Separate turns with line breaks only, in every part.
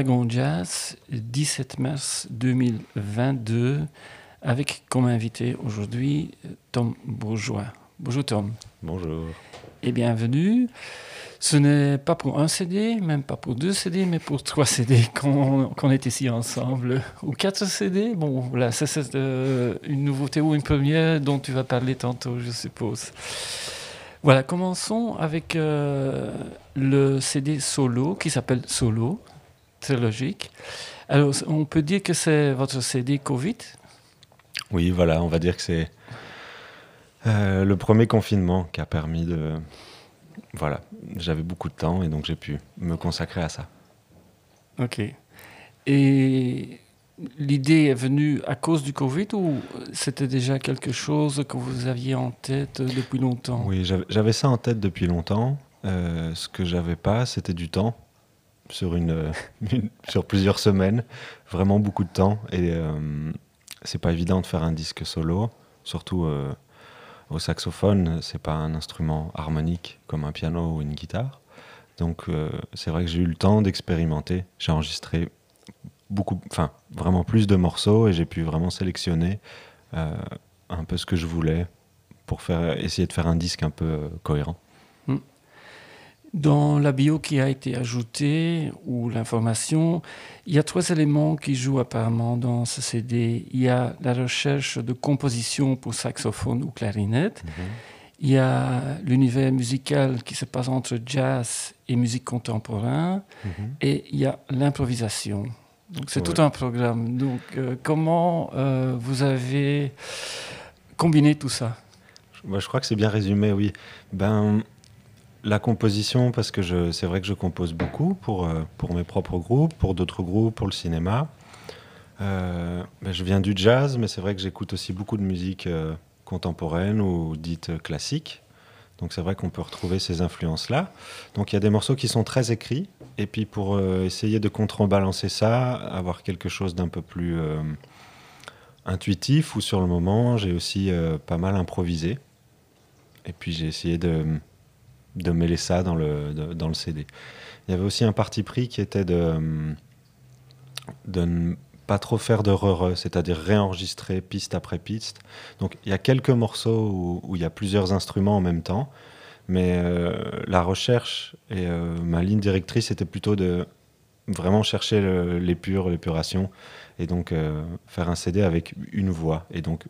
Wagon Jazz, 17 mars 2022, avec comme invité aujourd'hui Tom Bourgeois. Bonjour Tom.
Bonjour.
Et bienvenue. Ce n'est pas pour un CD, même pas pour deux CD, mais pour trois CD qu'on est ici ensemble. Ou quatre CD. Bon, voilà, ça c'est euh, une nouveauté ou une première dont tu vas parler tantôt, je suppose. Voilà, commençons avec euh, le CD solo qui s'appelle Solo. Très logique. Alors, on peut dire que c'est votre CD Covid?
Oui, voilà, on va dire que c'est euh, le premier confinement qui a permis de. Voilà, j'avais beaucoup de temps et donc j'ai pu me consacrer à ça.
Ok. Et l'idée est venue à cause du Covid ou c'était déjà quelque chose que vous aviez en tête depuis longtemps?
Oui, j'avais ça en tête depuis longtemps. Euh, ce que j'avais pas, c'était du temps sur, une, sur plusieurs semaines, vraiment beaucoup de temps. Et euh, c'est pas évident de faire un disque solo, surtout euh, au saxophone, c'est pas un instrument harmonique comme un piano ou une guitare. Donc euh, c'est vrai que j'ai eu le temps d'expérimenter. J'ai enregistré beaucoup, enfin vraiment plus de morceaux et j'ai pu vraiment sélectionner un peu ce que je voulais pour faire, essayer de faire un disque un peu cohérent.
Dans la bio qui a été ajoutée, ou l'information, il y a trois éléments qui jouent apparemment dans ce CD. Il y a la recherche de composition pour saxophone ou clarinette. Mhm. Il y a l'univers musical qui se passe entre jazz et musique contemporaine. Mhm. Et il y a l'improvisation. Donc c'est tout un programme. Donc euh, comment euh, vous avez combiné tout ça?
Je crois que c'est bien résumé, oui. Ben, la composition, parce que c'est vrai que je compose beaucoup pour, euh, pour mes propres groupes, pour d'autres groupes, pour le cinéma. Euh, ben, je viens du jazz, mais c'est vrai que j'écoute aussi beaucoup de musique euh, contemporaine ou dite classique. Donc c'est vrai qu'on peut retrouver ces influences-là. Donc il y a des morceaux qui sont très écrits, et puis pour essayer de contrebalancer ça, avoir quelque chose d'un peu plus intuitif, ou sur le moment, j'ai aussi pas mal improvisé. Et puis j'ai essayé de de mêler ça dans le, dans le CD. Il y avait aussi un parti pris qui était de, de ne pas trop faire de re, c'est-à-dire réenregistrer piste après piste. Donc il y a quelques morceaux où, il y a plusieurs instruments en même temps, mais euh, la recherche et euh, ma ligne directrice était plutôt de vraiment chercher l'épure, l'épuration, et donc euh, faire un CD avec une voix. Et donc,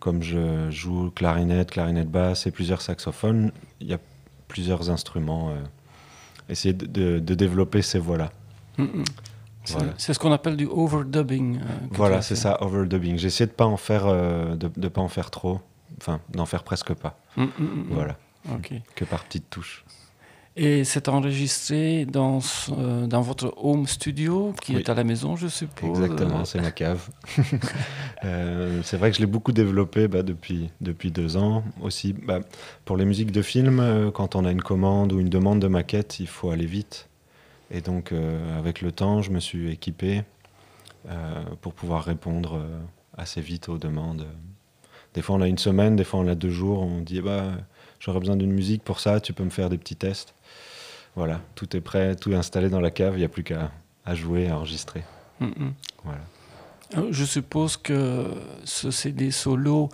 comme je joue clarinette, clarinette basse et plusieurs saxophones, il y a plusieurs instruments, euh, essayer de, développer ces voix-là.
Mm, mm. C'est ce qu'on appelle du overdubbing. Euh,
voilà, c'est ça, overdubbing. J'ai essayé de pas en faire, euh, de, de, pas en faire trop, enfin, d'en faire presque pas. Mm, voilà. Que par petites touches.
Et c'est enregistré dans, euh, dans votre home studio qui est à la maison, je suppose.
Exactement, c'est ma cave. euh, c'est vrai que je l'ai beaucoup développé bah, depuis, depuis deux ans. Aussi, bah, pour les musiques de film, euh, quand on a une commande ou une demande de maquette, il faut aller vite. Et donc, euh, avec le temps, je me suis équipé pour pouvoir répondre assez vite aux demandes. Des fois, on a une semaine, des fois, on a deux jours. On dit, bah, j'aurais besoin d'une musique pour ça, tu peux me faire des petits tests. Voilà, tout est prêt, tout est installé dans la cave, il n'y a plus qu'à jouer, à enregistrer. Mm, mm.
Voilà. Je suppose que ce CD solo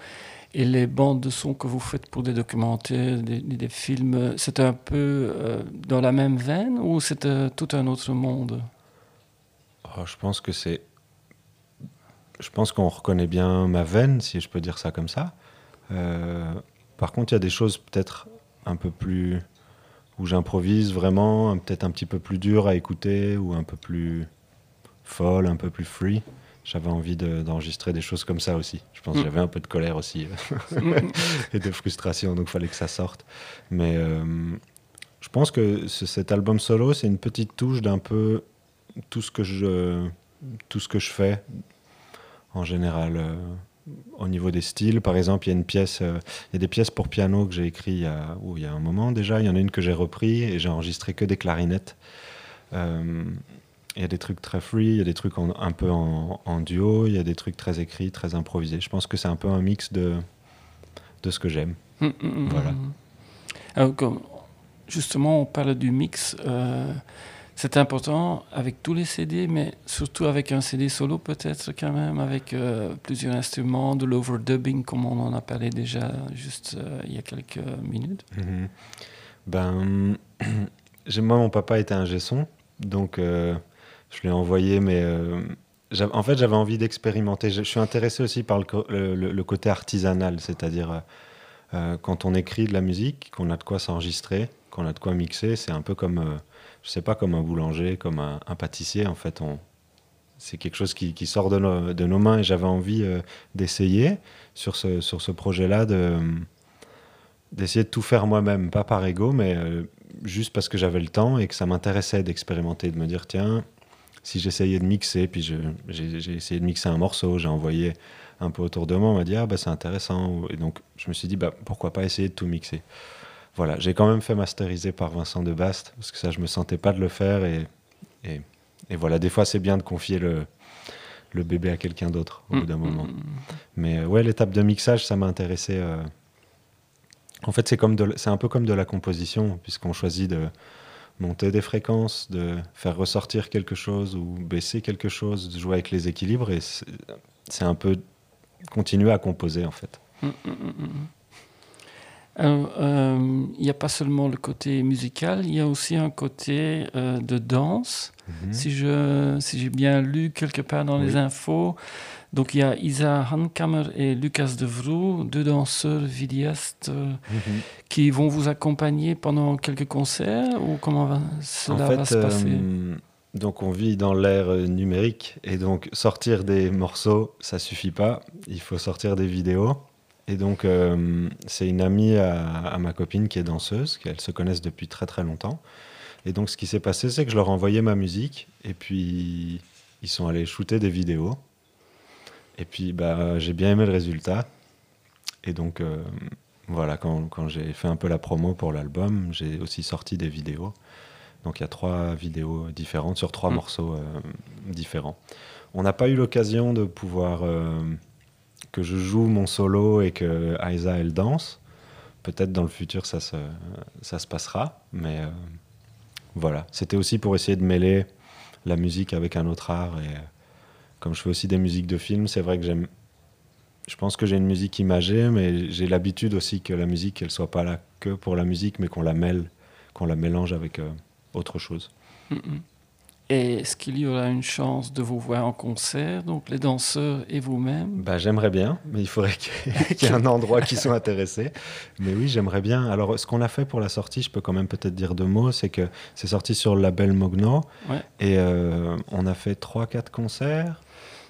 et les bandes de son que vous faites pour des documentaires, des, films, c'est un peu euh, dans la même veine ou c'est euh, tout un autre monde?
Oh, Je pense que c'est. Je pense qu'on reconnaît bien ma veine, si je peux dire ça comme ça. Euh, par contre, il y a des choses peut-être un peu plus où j'improvise vraiment, peut-être un petit peu plus dur à écouter ou un peu plus folle, un peu plus free. j'avais envie d'enregistrer des choses comme ça aussi. Je pense que mm. j'avais un peu de colère aussi et de frustration, donc il fallait que ça sorte. Mais je pense que cet album solo, c'est une petite touche d'un peu tout ce que je, tout ce que je fais en général. Euh, au niveau des styles, par exemple, il y a une pièce, euh, il y a des pièces pour piano que j'ai écrit il y, a, il y a un moment déjà. Il y en a une que j'ai repris et j'ai enregistré que des clarinettes. Euh, il y a des trucs très free, il y a des trucs un peu en, duo, il y a des trucs très écrits, très improvisés. Je pense que c'est un peu un mix de, de ce que j'aime.
Mmh, mmh, mmh, voilà. Alors, justement, on parle du mix. Euh, c'est important avec tous les CD, mais surtout avec un CD solo peut-être quand même, avec euh, plusieurs instruments, de l'overdubbing comme on en a parlé déjà juste euh, il y a quelques minutes.
Mhm. Ben, moi mon papa était un son, donc je l'ai envoyé, mais en fait j'avais envie d'expérimenter. Je, suis intéressé aussi par le côté artisanal, c'est-à-dire quand on écrit de la musique, qu'on a de quoi s'enregistrer qu'on a de quoi mixer, c'est un peu comme, euh, je sais pas, comme un boulanger, comme un, pâtissier. En fait, c'est quelque chose qui, sort de nos, mains et j'avais envie euh, d'essayer sur ce, projet-là de, d'essayer de tout faire moi-même, pas par ego, mais euh, juste parce que j'avais le temps et que ça m'intéressait d'expérimenter, de me dire, tiens, si j'essayais de mixer, puis j'ai, essayé de mixer un morceau, j'ai envoyé un peu autour de moi, on m'a dit, ah bah c'est intéressant. Et donc je me suis dit, bah, pourquoi pas essayer de tout mixer voilà, j'ai quand même fait masteriser par Vincent de Bast, parce que ça, je me sentais pas de le faire. Et, et, voilà, des fois, c'est bien de confier le, le bébé à quelqu'un d'autre au bout d'un mm, moment. Mm, mm. Mais euh, ouais, l'étape de mixage, ça m'a intéressé. Euh. En fait, c'est comme c'est un peu comme de la composition, puisqu'on choisit de monter des fréquences, de faire ressortir quelque chose ou baisser quelque chose, de jouer avec les équilibres. Et c'est un peu continuer à composer, en fait.
Euh, il n'y a pas seulement le côté musical, il y a aussi un côté euh, de danse. Mhm. Si je si j'ai bien lu quelque part dans les infos, donc il y a Isa Hankammer et Lucas De Vroo, deux danseurs vidéastes euh, mhm. qui vont vous accompagner pendant quelques concerts ou comment va, cela va se passer?
donc on vit dans l'ère numérique et donc sortir des morceaux, ça suffit pas. Il faut sortir des vidéos. Et donc, euh, c'est une amie à, ma copine qui est danseuse, qu'elles se connaissent depuis très très longtemps. Et donc, ce qui s'est passé, c'est que je leur envoyais ma musique, et puis ils sont allés shooter des vidéos. Et puis, bah, j'ai bien aimé le résultat. Et donc, euh, voilà, quand, quand j'ai fait un peu la promo pour l'album, j'ai aussi sorti des vidéos. Donc, il y a trois vidéos différentes sur trois mmh. morceaux euh, différents. On n'a pas eu l'occasion de pouvoir que je joue mon solo et que Aiza elle danse. Peut-être dans le futur ça se, ça se passera, mais euh, voilà. C'était aussi pour essayer de mêler la musique avec un autre art et comme je fais aussi des musiques de films, c'est vrai que j'aime. Je pense que j'ai une musique imagée, mais j'ai l'habitude aussi que la musique, elle soit pas là que pour la musique, mais qu'on la mêle, qu'on la mélange avec euh, autre chose. Mm, mm.
Est-ce qu'il y aura une chance de vous voir en concert, donc les danseurs et vous-même?
Bah, J'aimerais bien, mais il faudrait qu'il y ait un endroit qui soit intéressé. Mais oui, j'aimerais bien. Alors, ce qu'on a fait pour la sortie, je peux quand même peut-être dire deux mots, c'est que c'est sorti sur le label Mogno. Et euh, on a fait trois, quatre concerts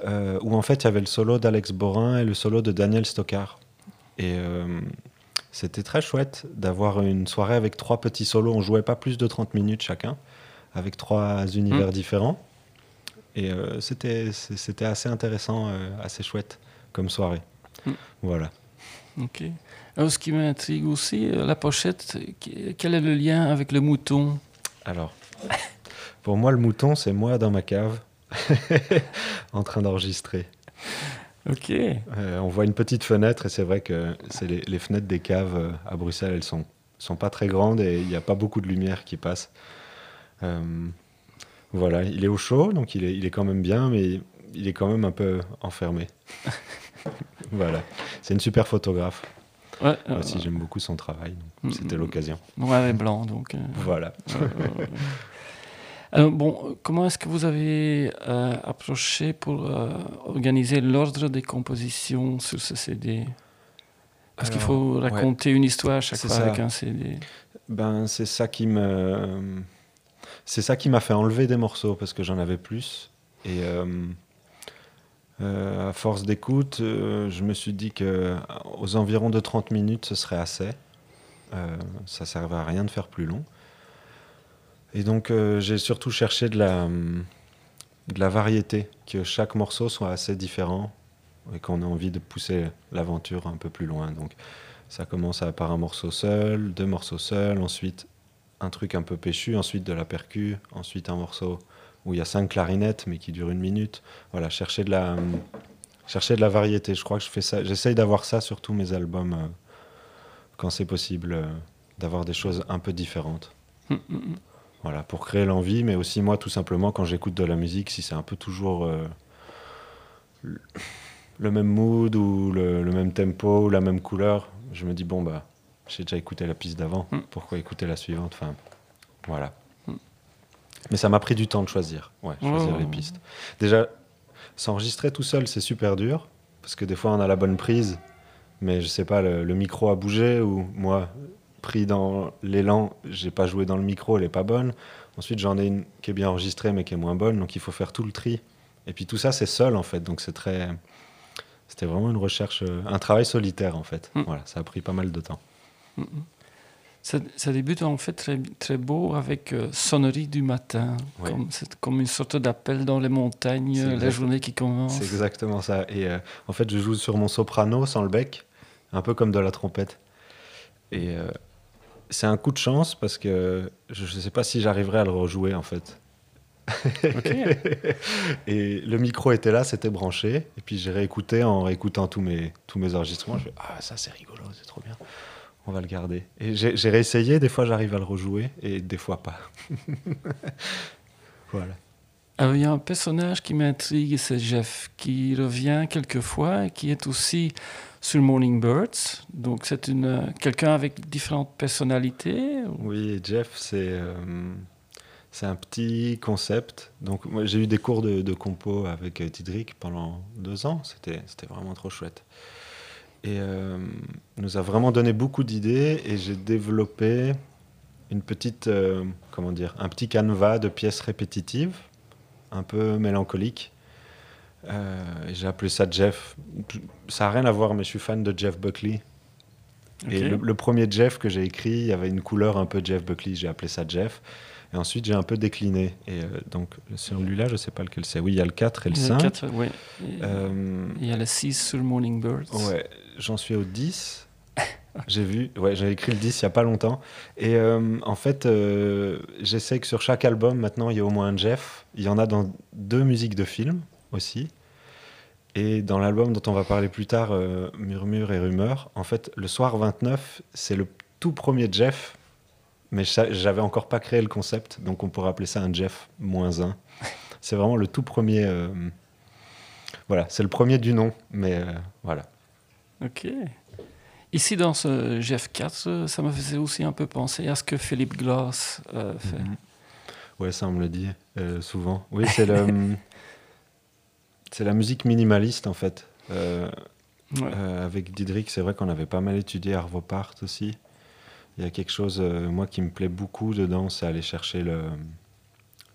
euh, où en fait il y avait le solo d'Alex Borin et le solo de Daniel Stockard. Et euh, c'était très chouette d'avoir une soirée avec trois petits solos. On jouait pas plus de 30 minutes chacun avec trois univers hmm. différents. Et euh, c'était assez intéressant, euh, assez chouette comme soirée. Hmm. Voilà.
Ok. Alors, ce qui m'intrigue aussi, euh, la pochette, quel est le lien avec le mouton?
Alors, pour moi, le mouton, c'est moi dans ma cave, en train d'enregistrer.
Ok.
on voit une petite fenêtre et c'est vrai que les, les, fenêtres des caves à Bruxelles, elles sont, sont pas très grandes et il n'y a pas beaucoup de lumière qui passe. Euh, voilà, il est au chaud, donc il est, il est quand même bien, mais il est quand même un peu enfermé. voilà, c'est une super photographe. Ouais, Moi aussi, j'aime beaucoup son travail. Mm, c'était mm. l'occasion.
Noir et blanc, donc. Euh,
voilà.
Alors, bon, comment est-ce que vous avez euh, approché pour organiser l'ordre des compositions sur ce CD Parce qu'il faut raconter une histoire à chaque fois avec un CD.
Ben, c'est ça qui me c'est ça qui m'a fait enlever des morceaux parce que j'en avais plus. Et euh, Euh, à force d'écoute, euh, je me suis dit que aux environs de 30 minutes, ce serait assez. Euh, ça servait à rien de faire plus long. Et donc, j'ai surtout cherché de la, de la variété, que chaque morceau soit assez différent et qu'on ait envie de pousser l'aventure un peu plus loin. Donc, ça commence par un morceau seul, deux morceaux seuls, ensuite un truc un peu péchu, ensuite de la percu, ensuite un morceau où il y a cinq clarinettes mais qui dure une minute. Voilà, chercher de la, chercher de la variété. Je crois que je fais ça. J'essaye d'avoir ça sur tous mes albums euh, quand c'est possible, euh, d'avoir des choses un peu différentes.
Hum, hum, hum.
Voilà, pour créer l'envie, mais aussi moi, tout simplement, quand j'écoute de la musique, si c'est un peu toujours euh, le- le même mood ou le, le même tempo ou la même couleur, je me dis, bon, bah, j'ai déjà écouté la piste d'avant,
Mm.
pourquoi écouter la suivante Enfin, voilà.
Mm.
Mais ça m'a pris du temps de choisir, ouais, choisir
Oh.
les pistes. Déjà, s'enregistrer tout seul, c'est super dur, parce que des fois, on a la bonne prise, mais je sais pas, le, le micro a bougé, ou moi, pris dans l'élan, j'ai pas joué dans le micro, elle est pas bonne. Ensuite, j'en ai une qui est bien enregistrée, mais qui est moins bonne, donc il faut faire tout le tri. Et puis tout ça, c'est seul, en fait, donc c'est très... C'était vraiment une recherche, euh, un travail solitaire, en fait.
Mm.
Voilà, ça a pris pas mal de temps.
Hum. Ça, ça débute en fait très, très beau avec euh, Sonnerie du matin.
Ouais.
Comme, c'est comme une sorte d'appel dans les montagnes, euh, la journée qui commence.
C'est exactement ça. Et euh, en fait, je joue sur mon soprano sans le bec, un peu comme de la trompette. Et euh, c'est un coup de chance parce que je ne sais pas si j'arriverai à le rejouer en fait. Et le micro était là, c'était branché. Et puis j'ai réécouté en réécoutant tous mes, tous mes enregistrements. Je fais Ah, ça c'est rigolo, c'est trop bien. On va le garder. Et j'ai réessayé, des fois j'arrive à le rejouer et des fois pas. voilà.
Alors, il y a un personnage qui m'intrigue, c'est Jeff, qui revient quelquefois et qui est aussi sur Morning Birds. Donc, c'est une, quelqu'un avec différentes personnalités. ou-
Oui, Jeff, c'est euh, c'est un petit concept. Donc, moi, j'ai eu des cours de, de compo avec Tidrick pendant deux ans. C'était c'était vraiment trop chouette. Et euh, nous a vraiment donné beaucoup d'idées et j'ai développé une petite, euh, comment dire, un petit canevas de pièces répétitives, un peu mélancoliques. Euh, j'ai appelé ça Jeff. Ça n'a rien à voir, mais je suis fan de Jeff Buckley. Et le, le premier Jeff que j'ai écrit, il y avait une couleur un peu Jeff Buckley, j'ai appelé ça Jeff. Et ensuite, j'ai un peu décliné. Et euh, donc, celui-là, je ne sais pas lequel c'est. Oui, il y a le 4 et le
Il y a
5.
quatre, ouais. Et-
Euh,
Il y a le 6 sur Morning Birds.
ouais, j'en suis au 10. J'ai vu, ouais, j'ai écrit le 10 il n'y a pas longtemps. Et euh, en fait, euh, j'essaie que sur chaque album, maintenant, il y a au moins un Jeff. Il y en a dans deux musiques de films aussi. Et dans l'album dont on va parler plus tard, euh, Murmure et Rumeur, en fait, le soir 29, c'est le tout premier Jeff. Mais j'avais encore pas créé le concept, donc on pourrait appeler ça un Jeff moins 1. C'est vraiment le tout premier. euh, voilà, c'est le premier du nom, mais euh, voilà.
Ok. Ici, dans ce Jeff 4, euh, ça me faisait aussi un peu penser à ce que Philippe Glass euh, fait.
Mhm. Ouais, ça on me le dit souvent. Oui, c'est le, c'est la musique minimaliste en fait.
Ouais.
avec Didrik, c'est vrai qu'on avait pas mal étudié Arvo Part aussi. Il y a quelque chose, euh, moi, qui me plaît beaucoup dedans, c'est aller chercher le,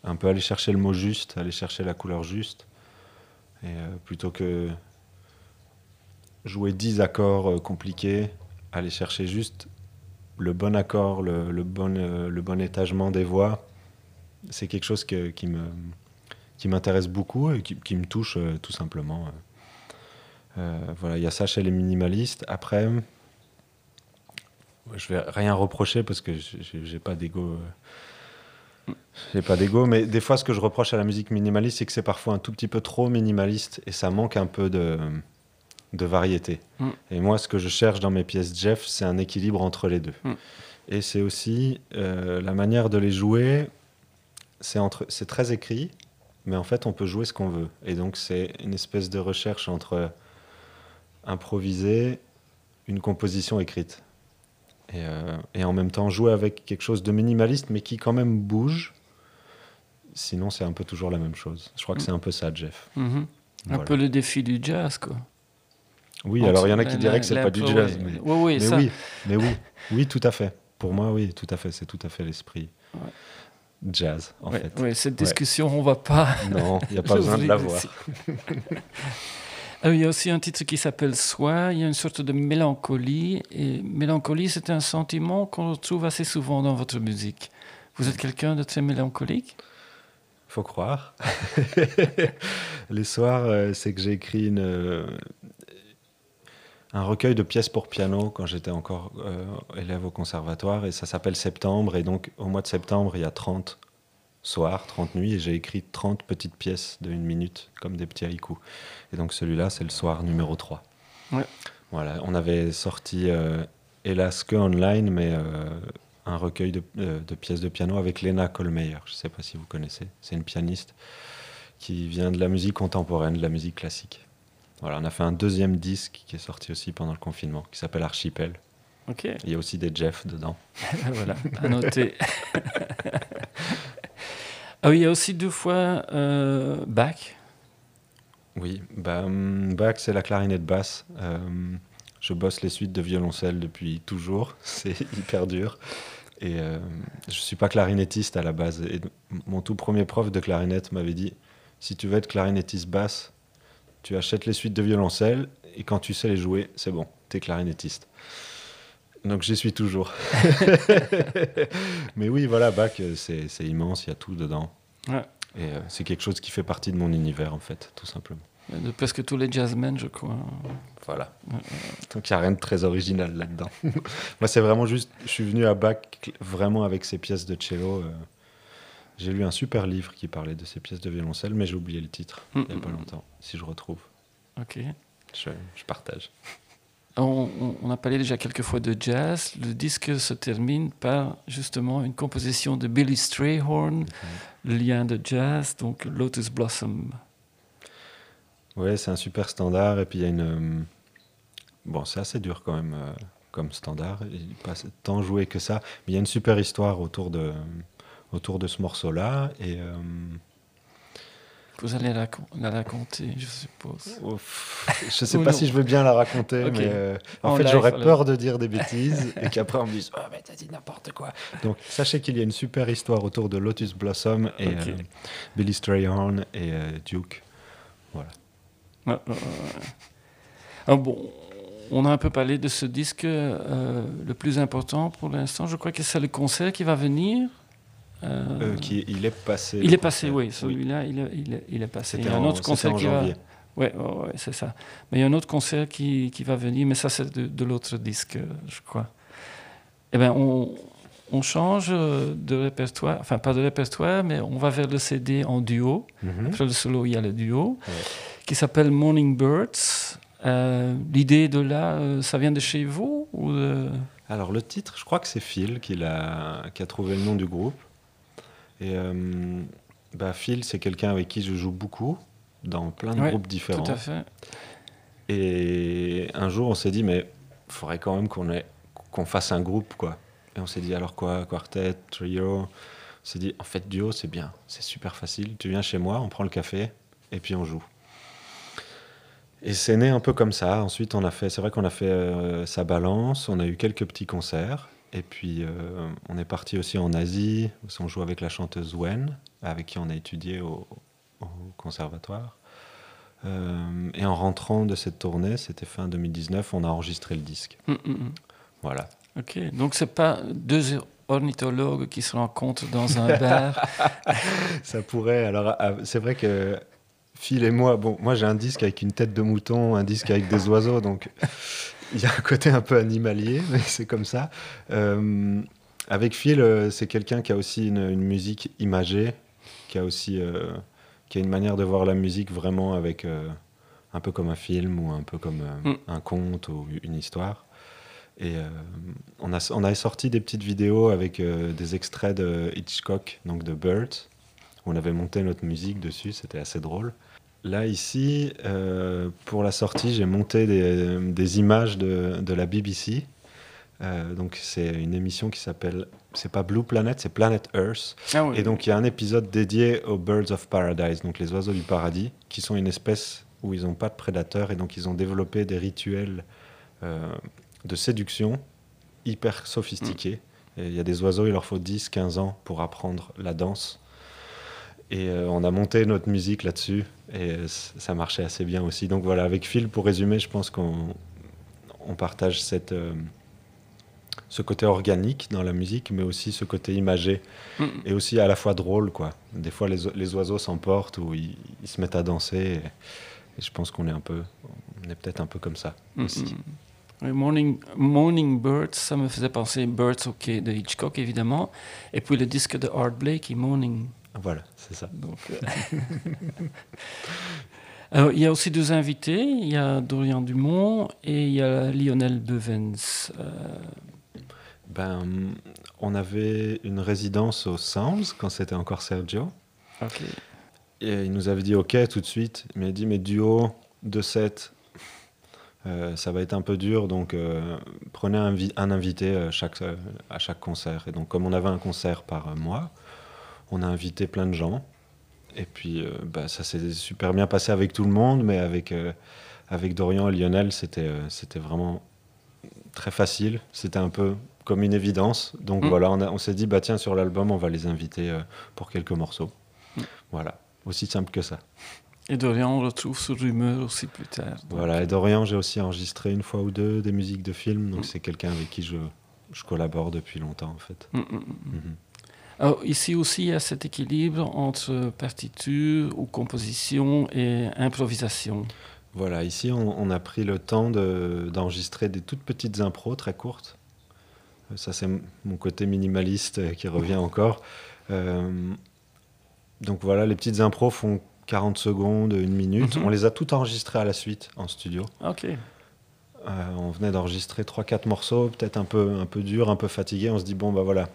un peu aller chercher le mot juste, aller chercher la couleur juste, et euh, plutôt que jouer 10 accords euh, compliqués, aller chercher juste le bon accord, le, bon, le bon étagement des voix. C'est quelque chose qui me qui m'intéresse beaucoup et qui, me touche tout simplement. Voilà, il y a ça chez les minimalistes. Après, je vais rien reprocher parce que j'ai- pas d'ego. euh, J'ai pas d'ego, mais des fois, ce que je reproche à la musique minimaliste, c'est que c'est parfois un tout petit peu trop minimaliste et ça manque un peu de, de variété.
Mm.
Et moi, ce que je cherche dans mes pièces Jeff, c'est un équilibre entre les deux.
Mm.
Et c'est aussi euh, la manière de les jouer, c'est entre- c'est très écrit, mais en fait, on peut jouer ce qu'on veut. Et donc, c'est une espèce de recherche entre improviser, une composition écrite. Et, euh, et en même temps, jouer avec quelque chose de minimaliste, mais qui quand même bouge. Sinon, c'est un peu toujours la même chose. Je crois que c'est un peu ça, Jeff.
Mhm. Un
Voilà.
peu le défi du jazz, quoi.
Oui, alors il y en a qui diraient que c'est pas du jazz.
ouais.
Mais,
Oui, oui,
mais
ça.
oui, mais oui, oui, tout à fait. Pour moi, oui, tout à fait, c'est tout à fait l'esprit.
Ouais.
jazz, en
Ouais,
fait.
ouais, cette
Ouais.
discussion, on va pas.
Non, il n'y a pas besoin de l'avoir.
Ah il y a aussi un titre qui s'appelle Soi. Il y a une sorte de mélancolie. Et mélancolie, c'est un sentiment qu'on retrouve assez souvent dans votre musique. Vous êtes quelqu'un de très mélancolique?
Faut croire. Les soirs, euh, c'est que j'ai écrit euh, un recueil de pièces pour piano quand j'étais encore euh, élève au conservatoire et ça s'appelle Septembre. Et donc, au mois de septembre, il y a 30 soirs, 30 nuits et j'ai écrit 30 petites pièces de une minute, comme des petits haïkus. Et donc, celui-là, c'est le soir numéro 3.
Ouais.
Voilà, on avait sorti, euh, hélas que online, mais euh, un recueil de, euh, de pièces de piano avec Lena Kohlmeier. Je ne sais pas si vous connaissez. C'est une pianiste qui vient de la musique contemporaine, de la musique classique. Voilà, on a fait un deuxième disque qui est sorti aussi pendant le confinement, qui s'appelle Archipel. Il y a aussi des Jeff dedans.
voilà, à noter. ah oui, il y a aussi deux fois euh, Bach.
Oui, bah, hum, Bach, c'est la clarinette basse. Euh, je bosse les suites de violoncelle depuis toujours. C'est hyper dur. Et euh, je suis pas clarinettiste à la base. Et mon tout premier prof de clarinette m'avait dit si tu veux être clarinettiste basse, tu achètes les suites de violoncelle et quand tu sais les jouer, c'est bon, t'es clarinettiste. Donc j'y suis toujours. Mais oui, voilà, Bach, euh, c'est immense, il y a tout dedans.
Ouais.
Et euh, c'est quelque chose qui fait partie de mon univers, en fait, tout simplement.
De presque tous les jazzmen, je crois.
Voilà. Donc il n'y a rien de très original là-dedans. Moi, c'est vraiment juste, je suis venu à Bach vraiment avec ces pièces de cello. euh. J'ai lu un super livre qui parlait de ces pièces de violoncelle, mais j'ai oublié le titre il n'y a pas
Mm, mm,
longtemps. Si je retrouve,
Ok.
je, je partage.
On, a parlé déjà quelques fois de jazz. Le disque se termine par justement une composition de Billy Strayhorn, le lien de jazz, donc Lotus Blossom.
Ouais, c'est un super standard. Et puis il y a une. euh, Bon, c'est assez dur quand même euh, comme standard. Il passe tant joué que ça. Mais il y a une super histoire autour de, autour de ce morceau-là. Et. euh,
Vous allez la, racon- la raconter, je suppose.
Ouf, je sais
Ou
pas
non.
si je veux bien la raconter, mais euh, en,
En
fait j'aurais peur de dire des bêtises et qu'après on me dise oh mais t'as dit n'importe quoi. Donc sachez qu'il y a une super histoire autour de Lotus Blossom et euh, Billy Strayhorn et euh, Duke. Voilà.
Ah bon, on a un peu parlé de ce disque. euh, le plus important pour l'instant, je crois que c'est le concert qui va venir. Euh,
Euh, qui, il est passé.
il est passé, oui. Celui-là, il, est, il, est, il est passé. Il y a un autre concert qui va.
janvier.
Ouais, c'est ça. Mais il y a un autre concert qui, qui va venir, mais ça, c'est de, de l'autre disque, je crois. Eh bien, on, on change de répertoire, enfin, pas de répertoire, mais on va vers le CD en duo.
Mhm.
Après le solo, il y a le duo,
Ouais.
qui s'appelle Morning Birds. Euh, L'idée de là, ça vient de chez vous ou de-
Alors le titre, je crois que c'est Phil qui, l'a- qui a trouvé le nom du groupe. Et euh, bah, Phil, c'est quelqu'un avec qui je joue beaucoup dans plein de
Ouais,
groupes différents.
Tout à fait.
Et un jour, on s'est dit, mais il faudrait quand même qu'on fasse un groupe, quoi. Et on s'est dit, alors quoi Quartet, trio? On s'est dit, en fait, duo, c'est bien, c'est super facile. Tu viens chez moi, on prend le café, et puis on joue. Et c'est né un peu comme ça. Ensuite, on a fait, c'est vrai qu'on a fait euh, sa balance, on a eu quelques petits concerts. Et puis, euh, on est parti aussi en Asie, où on joue avec la chanteuse Wen, avec qui on a étudié au, au conservatoire. Euh, et en rentrant de cette tournée, c'était fin 2019, on a enregistré le disque.
Mm, mm, mm.
Voilà.
Ok, donc c'est pas deux ornithologues qui se rencontrent dans un bar.
Ça pourrait. Alors, ah, c'est vrai que Phil et moi, bon, moi j'ai un disque avec une tête de mouton, un disque avec des oiseaux, donc il y a un côté un peu animalier, mais c'est comme ça. Euh, avec Phil, euh, c'est quelqu'un qui a aussi une, une musique imagée, qui a aussi euh, qui a une manière de voir la musique vraiment avec euh, un peu comme un film ou un peu comme
Mm.
un conte ou une histoire. Et on, a, on a sorti des petites vidéos avec des extraits de Hitchcock, donc de Birds, où on avait monté notre musique dessus, c'était assez drôle. Là, ici, euh, pour la sortie, j'ai monté des, des images de, de la BBC. Euh, donc, c'est une émission qui s'appelle, c'est pas Blue Planet, c'est Planet Earth.
Ah oui.
Et donc, il y a un épisode dédié aux Birds of Paradise, donc les oiseaux du paradis, qui sont une espèce où ils n'ont pas de prédateurs et donc ils ont développé des rituels euh, de séduction hyper sophistiqués. Et il y a des oiseaux, il leur faut 10, 15 ans pour apprendre la danse. Et euh, on a monté notre musique là-dessus et euh, ça marchait assez bien aussi. Donc voilà, avec Phil, pour résumer, je pense qu'on on partage cette, euh, ce côté organique dans la musique, mais aussi ce côté imagé et aussi à la fois drôle. Quoi. Des fois, les, les oiseaux s'emportent ou ils, ils se mettent à danser. Et, et je pense qu'on est un peu, on est peut-être un peu comme ça
Mm,
aussi.
Oui, Morning, Morning Birds, ça me faisait penser Birds OK de Hitchcock, évidemment. Et puis le disque de Art Blakey, Morning.
Voilà, c'est ça.
Donc, euh, Alors, il y a aussi deux invités. Il y a Dorian Dumont et il y a Lionel Bevens. Euh,
Ben, on avait une résidence au Sounds quand c'était encore Sergio.
ok.
Et il nous avait dit OK tout de suite. Il m'a dit, mais duo de 7, ça va être un peu dur. Donc euh, prenez un, vi- un invité euh, chaque, euh, à chaque concert. Et donc, comme on avait un concert par euh, mois, on a invité plein de gens. Et puis, euh, bah, ça s'est super bien passé avec tout le monde. Mais avec, euh, avec Dorian et Lionel, c'était euh, c'était vraiment très facile. C'était un peu comme une évidence. Donc
Mm.
voilà, on, a- on s'est dit, bah tiens, sur l'album, on va les inviter pour quelques morceaux.
Mm.
Voilà, aussi simple que ça.
Et Dorian, on retrouve sur Rumeur aussi plus tard. Donc,
Voilà, et Dorian, j'ai aussi enregistré une fois ou deux des musiques de films, donc
Mm.
c'est quelqu'un avec qui je, je collabore depuis longtemps en fait.
Alors, ici aussi, il y a cet équilibre entre partiture ou composition et improvisation.
Voilà, ici on, on a pris le temps de- d'enregistrer des toutes petites impros très courtes. Euh, Ça c'est mon côté minimaliste qui revient encore. Euh, donc voilà, les petites impros font 40 secondes, une minute.
Mhm.
On les a toutes enregistrées à la suite en studio.
Ok.
Euh, on venait d'enregistrer 3-4 morceaux, peut-être un peu, un peu dur, un peu fatigué. On se dit, bon, bah voilà,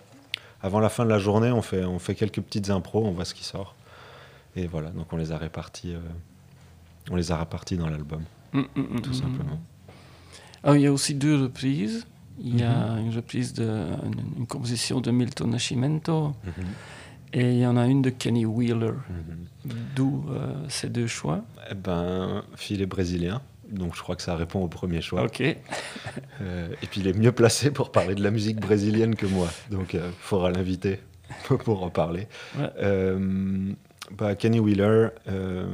avant la fin de la journée, on fait, on fait quelques petites impros, on voit ce qui sort. Et voilà, donc on les a répartis, euh, on les a répartis dans l'album,
Mm, mm, mm,
tout simplement.
Alors, il y a aussi deux reprises. Il y a
Mhm.
une reprise de une, une composition de Milton Nascimento et il y en a une de Kenny Wheeler. D'où euh, ces deux choix.
Eh ben, Phil est brésilien, donc je crois que ça répond au premier choix.
Ok.
Euh, et puis il est mieux placé pour parler de la musique brésilienne que moi, donc il faudra l'inviter pour en parler.
Ouais.
Euh, bah, Kenny Wheeler, euh,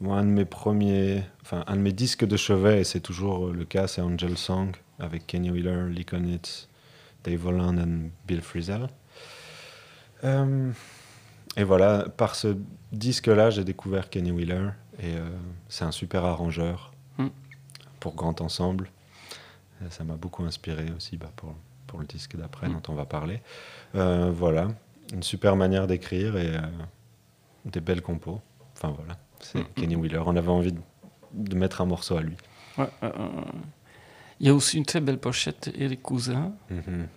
moi, un de mes premiers, enfin un de mes disques de chevet, et c'est toujours le cas, c'est Angel Song avec Kenny Wheeler, Lee Konitz, Dave Holland et Bill Frisell. Euh, et voilà, par ce disque-là, j'ai découvert Kenny Wheeler, et euh, c'est un super arrangeur
Mm.
pour grand ensemble. Euh, Ça m'a beaucoup inspiré aussi bah, pour, pour le disque d'après
Mm.
dont on va parler. Euh, voilà, une super manière d'écrire et des belles compos. Enfin voilà, c'est
Mm,
Kenny Wheeler. On avait envie de, de mettre un morceau à lui.
Ouais, il y a aussi une très belle pochette, Eric Cousin.
Mhm.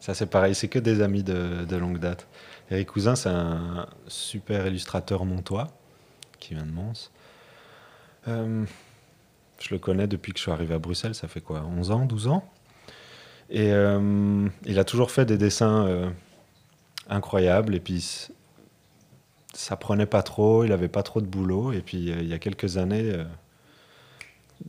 Ça c'est pareil, c'est que des amis de, de longue date. Eric Cousin, c'est un super illustrateur montois qui vient de Mons. Euh, je le connais depuis que je suis arrivé à Bruxelles, ça fait quoi 11 ans, 12 ans? Et euh, il a toujours fait des dessins euh, incroyables et puis ça prenait pas trop, il avait pas trop de boulot et puis il y a quelques années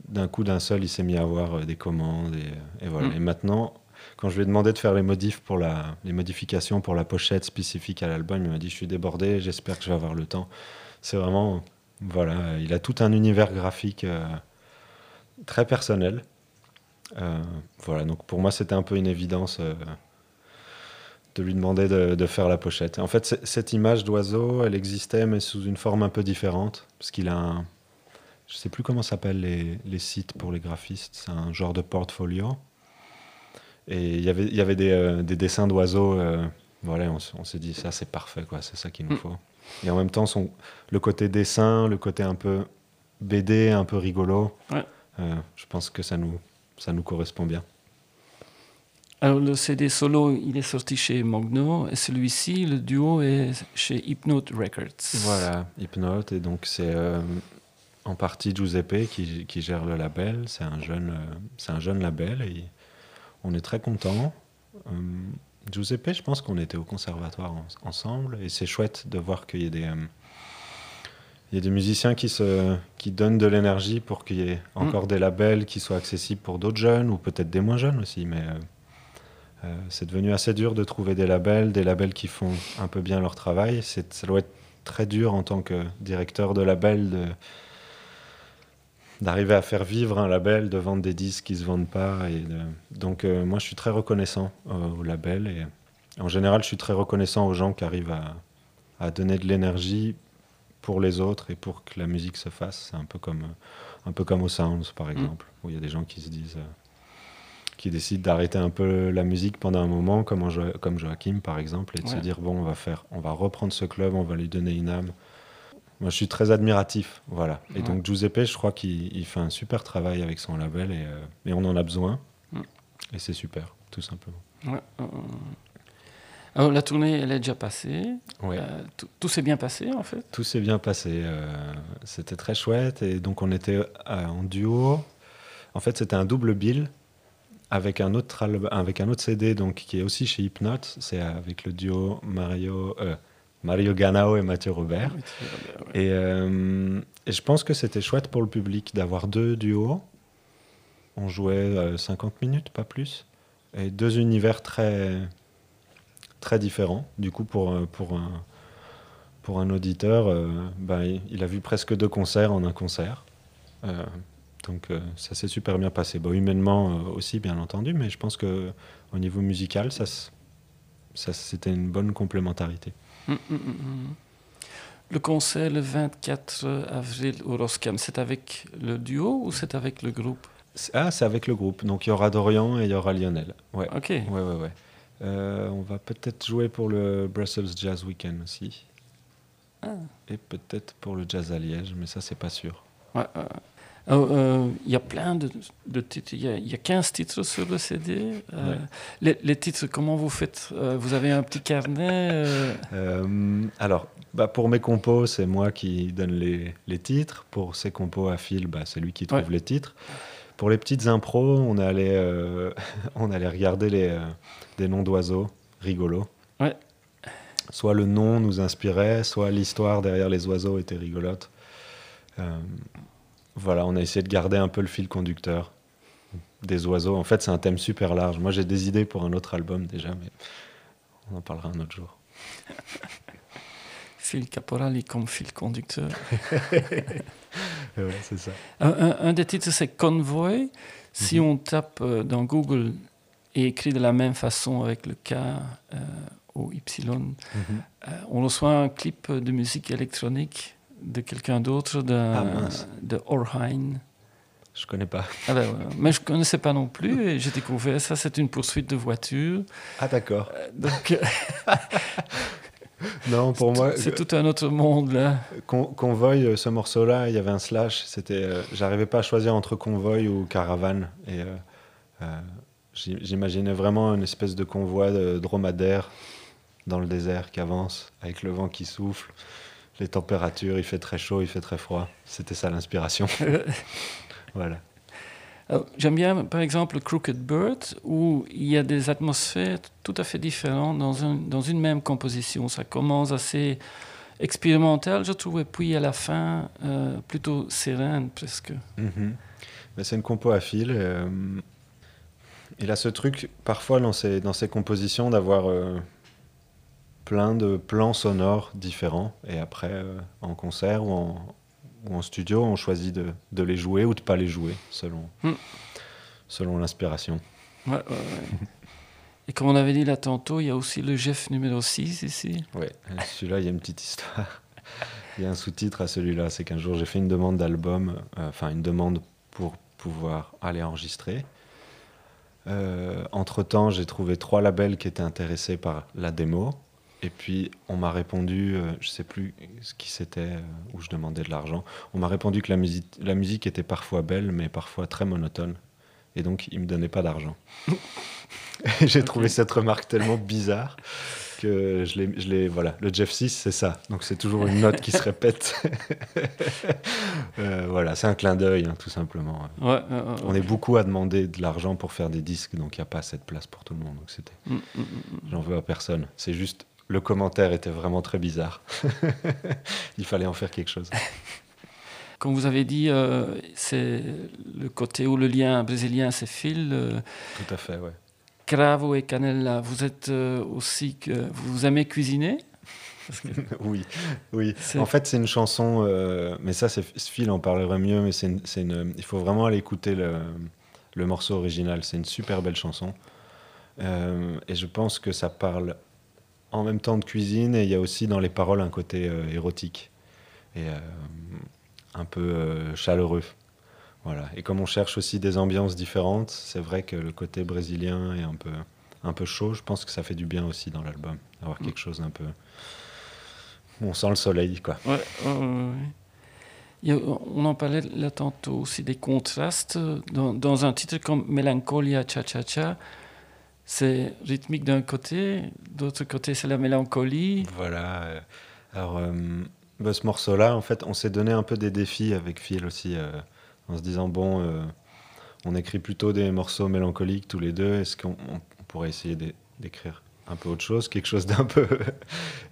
d'un coup d'un seul il s'est mis à avoir des commandes et, et voilà.
Mm.
Et maintenant quand je lui ai demandé de faire les modifs pour la, les modifications pour la pochette spécifique à l'album, il m'a dit je suis débordé, j'espère que je vais avoir le temps. C'est vraiment voilà, il a tout un univers graphique euh, très personnel. Euh, voilà, donc pour moi c'était un peu une évidence euh, de lui demander de, de faire la pochette. Et en fait, cette image d'oiseau, elle existait mais sous une forme un peu différente, parce qu'il a un, je sais plus comment s'appellent les, les sites pour les graphistes, c'est un genre de portfolio. Et il y avait, il y avait des, des dessins d'oiseaux. voilà, on, on s'est dit ça c'est parfait quoi, c'est ça qu'il nous
Mm.
faut. Et en même temps, son, le côté dessin, le côté un peu BD, un peu rigolo,
Ouais.
euh, je pense que ça nous, ça nous correspond bien.
Alors, le CD solo, il est sorti chez Mogno et celui-ci, le duo, est chez Hypnote Records.
Voilà, Hypnote, et donc c'est euh, en partie Giuseppe qui, qui gère le label. C'est un jeune, euh, c'est un jeune label et on est très content. Giuseppe, je pense qu'on était au conservatoire en- ensemble et c'est chouette de voir qu'il y a des, euh, il y a des musiciens qui, se, qui donnent de l'énergie pour qu'il y ait encore des labels qui soient accessibles pour d'autres jeunes ou peut-être des moins jeunes aussi. Mais euh, Euh, c'est devenu assez dur de trouver des labels, des labels qui font un peu bien leur travail. C'est, ça doit être très dur en tant que directeur de label de, d'arriver à faire vivre un label, de vendre des disques qui ne se vendent pas. Et Donc euh, moi, je suis très reconnaissant au label et en général, je suis très reconnaissant aux gens qui arrivent à, à donner de l'énergie pour les autres et pour que la musique se fasse. C'est un peu comme, un peu comme au Sounds, par mm. exemple, où il y a des gens qui se disent, euh, qui décident d'arrêter un peu la musique pendant un moment, comme, comme Joachim, par exemple, et de se dire bon, on va faire, on va reprendre ce club, on va lui donner une âme. Moi, je suis très admiratif, voilà. Et donc Giuseppe, je crois qu'il fait un super travail avec son label et, euh, et on en a besoin. Mm. Et c'est super, tout simplement. Ouais, euh,
alors, la tournée, elle est déjà passée. Euh, tout, s'est bien passé, en fait?
Tout s'est bien passé. Euh, c'était très chouette. Et donc, on était euh, en duo. En fait, c'était un double bill avec un autre, avec un autre CD donc, qui est aussi chez Hypnote. C'est avec le duo Mario, Mario Ganao et Mathieu Robert. et, et, je pense que c'était chouette pour le public d'avoir deux duos. On jouait 50 minutes, pas plus. Et deux univers très très différent. Du coup, pour, euh, pour, un, pour un auditeur, euh, bah, il a vu presque deux concerts en un concert. Euh, donc ça s'est super bien passé. Bon, humainement aussi, bien entendu, mais je pense que au niveau musical, ça, ça c'était une bonne complémentarité.
Le concert le 24 avril au Roscam, c'est avec le duo ou c'est avec le groupe?
Ah, c'est avec le groupe. Donc il y aura Dorian et il y aura Lionel. Ouais.
Ok.
Ouais, ouais, ouais. Euh, on va peut-être jouer pour le Brussels Jazz Weekend aussi. Ah. Et peut-être pour le Jazz à Liège, mais ça, c'est pas sûr.
Il euh, y a plein de, titres. Il y, a 15 titres sur le CD. Euh, les, titres, comment vous faites Vous avez un petit carnet
Alors, bah, pour mes compos, c'est moi qui donne les, titres. Pour ses compos à fil, bah, c'est lui qui trouve les titres. Pour les petites impros, on allait, on allait regarder les des noms d'oiseaux rigolos.
Ouais.
Soit le nom nous inspirait, soit l'histoire derrière les oiseaux était rigolote. Voilà, on a essayé de garder un peu le fil conducteur des oiseaux. En fait, c'est un thème super large. Moi, j'ai des idées pour un autre album déjà, mais on en parlera un autre jour.
Fil Caporali comme fil conducteur.
ouais, c'est ça.
Un, des titres, c'est Convoy. Si mhm. on tape euh, dans Google et écrit de la même façon avec le K euh, au Y. Mhm. Euh, on reçoit un clip de musique électronique de quelqu'un d'autre, de, ah, de Orheim.
Je connais pas.
Ah ben, mais je connaissais pas non plus et j'ai découvert ça. C'est une poursuite de voiture.
Ah d'accord.
Euh, donc.
non, pour moi.
C'est tout un autre monde là.
convoy, ce morceau-là, il y avait un slash. C'était, j'arrivais pas à choisir entre convoy ou caravane et J'imaginais vraiment une espèce de convoi de dromadaire dans le désert qui avance avec le vent qui souffle, les températures, il fait très chaud, il fait très froid. C'était ça l'inspiration. voilà.
J'aime bien, par exemple, Crooked Bird, où il y a des atmosphères tout à fait différentes dans, un, dans une même composition. Ça commence assez expérimental, je trouve, et puis à la fin, euh, plutôt sereine presque.
Mm-hmm. C'est une compo à fil. Euh, il a ce truc, parfois, dans ses, dans ses compositions, d'avoir euh, plein de plans sonores différents. Et après, euh, en concert ou en, ou en, studio, on choisit de, de, les jouer ou de pas les jouer, selon, hmm. selon l'inspiration.
Ouais, Et comme on avait dit là tantôt, il y a aussi le Jeff numéro 6 ici.
Oui, celui-là, il y a une petite histoire. il y a un sous-titre à celui-là. C'est qu'un jour, j'ai fait une demande d'album, euh, enfin, une demande pour pouvoir aller enregistrer. Euh, entre-temps, j'ai trouvé trois labels qui étaient intéressés par la démo. Et puis, on m'a répondu, euh, je ne sais plus ce qui c'était, euh, où je demandais de l'argent. On m'a répondu que la musique, la musique était parfois belle, mais parfois très monotone. Et donc, ils ne me donnaient pas d'argent. j'ai trouvé cette remarque tellement bizarre que je l'ai, voilà, le Jeff 6, c'est ça. Donc c'est toujours une note qui se répète. Euh, voilà, c'est un clin d'œil, hein, tout simplement. On est beaucoup à demander de l'argent pour faire des disques, donc il n'y a pas de place pour tout le monde. Donc c'était, mm, mm, mm, j'en veux à personne. C'est juste, le commentaire était vraiment très bizarre. il fallait en faire quelque chose.
Comme vous avez dit, euh, c'est le côté où le lien brésilien, c'est Phil. Euh,
tout à fait, ouais.
Cravo et Canella, vous êtes euh, aussi que vous aimez cuisiner?
Oui, oui. En fait, c'est une chanson, mais ça, Phil en parlerait mieux, mais c'est une, il faut vraiment aller écouter le, le morceau original. C'est une super belle chanson. Et je pense que ça parle en même temps de cuisine et il y a aussi dans les paroles un côté érotique et un peu chaleureux. Voilà. Et comme on cherche aussi des ambiances différentes, c'est vrai que le côté brésilien est un peu, un peu chaud. Je pense que ça fait du bien aussi dans l'album, avoir quelque chose un peu. On sent le soleil, quoi.
Ouais, on en parlait là tantôt aussi des contrastes. Dans, un titre comme Melancholia Cha Cha Cha, c'est rythmique d'un côté, d'autre côté c'est la mélancolie.
Voilà. Alors, euh, bah, ce morceau-là, en fait, on s'est donné un peu des défis avec Phil aussi. Euh, en se disant bon, euh, on écrit plutôt des morceaux mélancoliques tous les deux, est-ce qu'on pourrait essayer d'écrire un peu autre chose, quelque chose d'un peu.